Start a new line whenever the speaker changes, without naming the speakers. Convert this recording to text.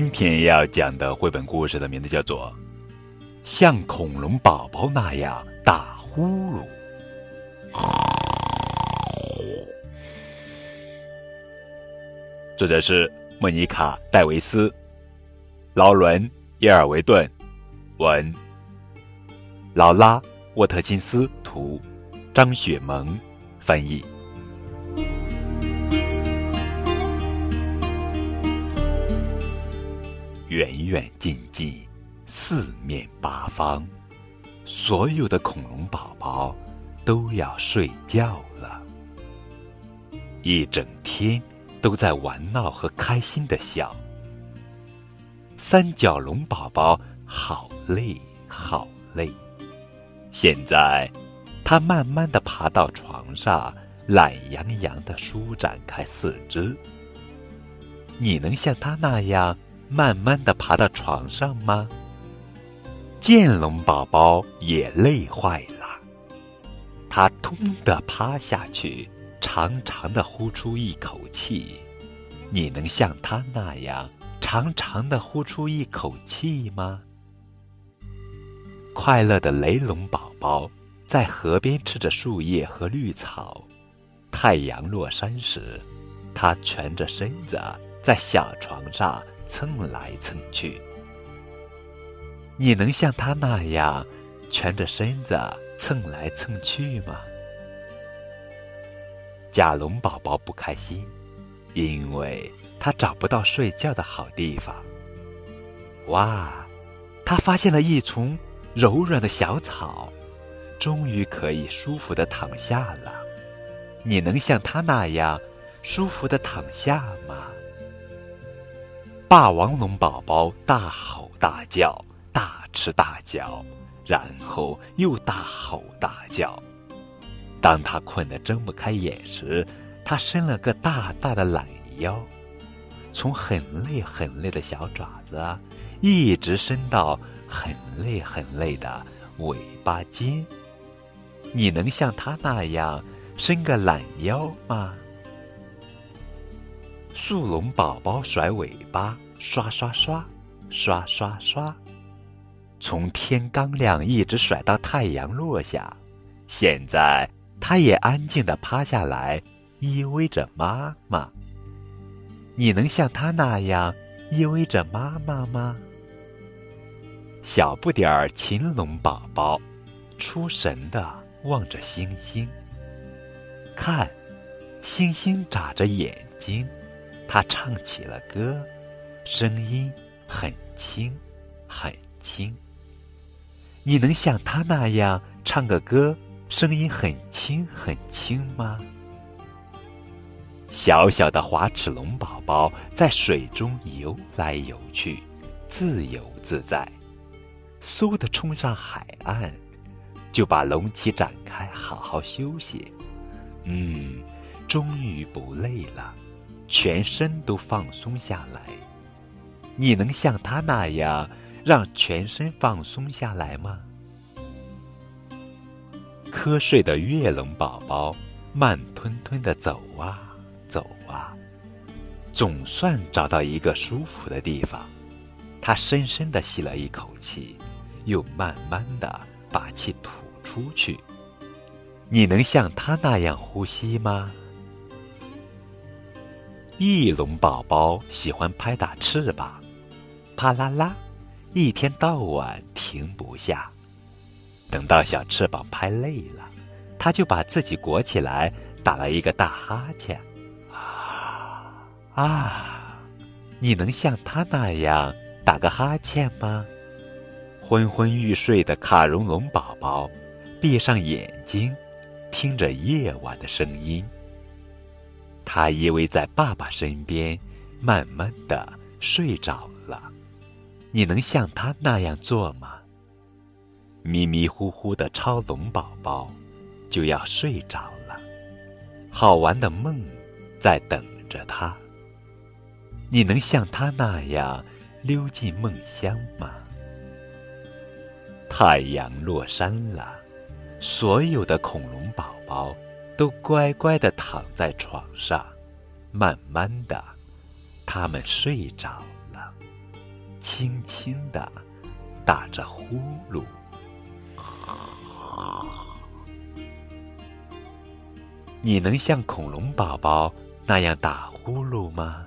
今天要讲的绘本故事的名字叫做《像恐龙宝宝那样打呼噜》。作者是莫妮卡·戴维斯，劳伦·耶尔维顿，文，劳拉·沃特金斯图，张雪萌翻译。远远近近，四面八方，所有的恐龙宝宝都要睡觉了。一整天都在玩闹和开心的笑。三角龙宝宝好累好累，现在它慢慢的爬到床上，懒洋洋的舒展开四肢。你能像他那样？慢慢的爬到床上吗？剑龙宝宝也累坏了，他突的趴下去，长长的呼出一口气。你能像他那样长长的呼出一口气吗？快乐的雷龙宝宝在河边吃着树叶和绿草。太阳落山时，他蜷着身子在小床上。蹭来蹭去，你能像他那样蜷着身子蹭来蹭去吗？甲龙宝宝不开心，因为他找不到睡觉的好地方。哇，他发现了一丛柔软的小草，终于可以舒服的躺下了。你能像他那样舒服的躺下吗？霸王龙宝宝大吼大叫，大吃大嚼，然后又大吼大叫。当他困得睁不开眼时，他伸了个大大的懒腰，从很累很累的小爪子，一直伸到很累很累的尾巴尖。你能像他那样伸个懒腰吗？树龙宝宝甩尾巴，刷刷刷，刷刷刷，从天刚亮一直甩到太阳落下。现在，它也安静的趴下来，依偎着妈妈。你能像它那样依偎着妈妈吗？小不点儿禽龙宝宝，出神的望着星星。看，星星眨着眼睛。他唱起了歌，声音很轻，很轻。你能像他那样唱个歌，声音很轻很轻吗？小小的滑齿龙宝宝在水中游来游去，自由自在。嗖的冲上海岸，就把龙鳍展开，好好休息。嗯，终于不累了。全身都放松下来，你能像他那样让全身放松下来吗？瞌睡的月龙宝宝慢吞吞的走啊走啊，总算找到一个舒服的地方。他深深的吸了一口气，又慢慢的把气吐出去。你能像他那样呼吸吗？翼龙宝宝喜欢拍打翅膀，啪啦啦，一天到晚停不下。等到小翅膀拍累了，它就把自己裹起来，打了一个大哈欠。啊！你能像它那样打个哈欠吗？昏昏欲睡的卡戎龙宝宝，闭上眼睛，听着夜晚的声音。他依偎在爸爸身边，慢慢的睡着了。你能像他那样做吗？迷迷糊糊的超龙宝宝就要睡着了，好玩的梦在等着他。你能像他那样溜进梦乡吗？太阳落山了，所有的恐龙宝宝。都乖乖的躺在床上，慢慢的，他们睡着了。轻轻的打着呼噜。你能像恐龙宝宝那样打呼噜吗？